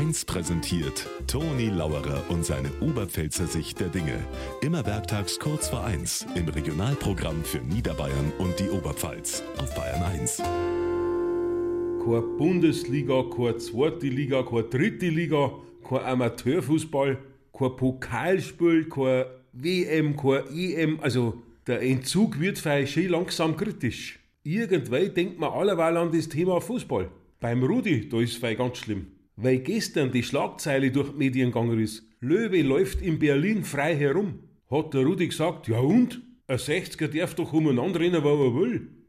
1 präsentiert Toni Lauerer und seine Oberpfälzer Sicht der Dinge. Immer werktags kurz vor 1 im Regionalprogramm für Niederbayern und die Oberpfalz auf Bayern 1. Keine Bundesliga, keine zweite Liga, keine dritte Liga, kein Amateurfußball, kein Pokalspiel, kein WM, kein EM. Also der Entzug wird schön langsam kritisch. Irgendwann denkt man allerweil an das Thema Fußball. Beim Rudi, da ist es ganz schlimm. Weil gestern die Schlagzeile durch die Medien gegangen ist. Löwe läuft in Berlin frei herum. Hat der Rudi gesagt, ja und? Ein 60er darf doch umeinander rennen, wo er will.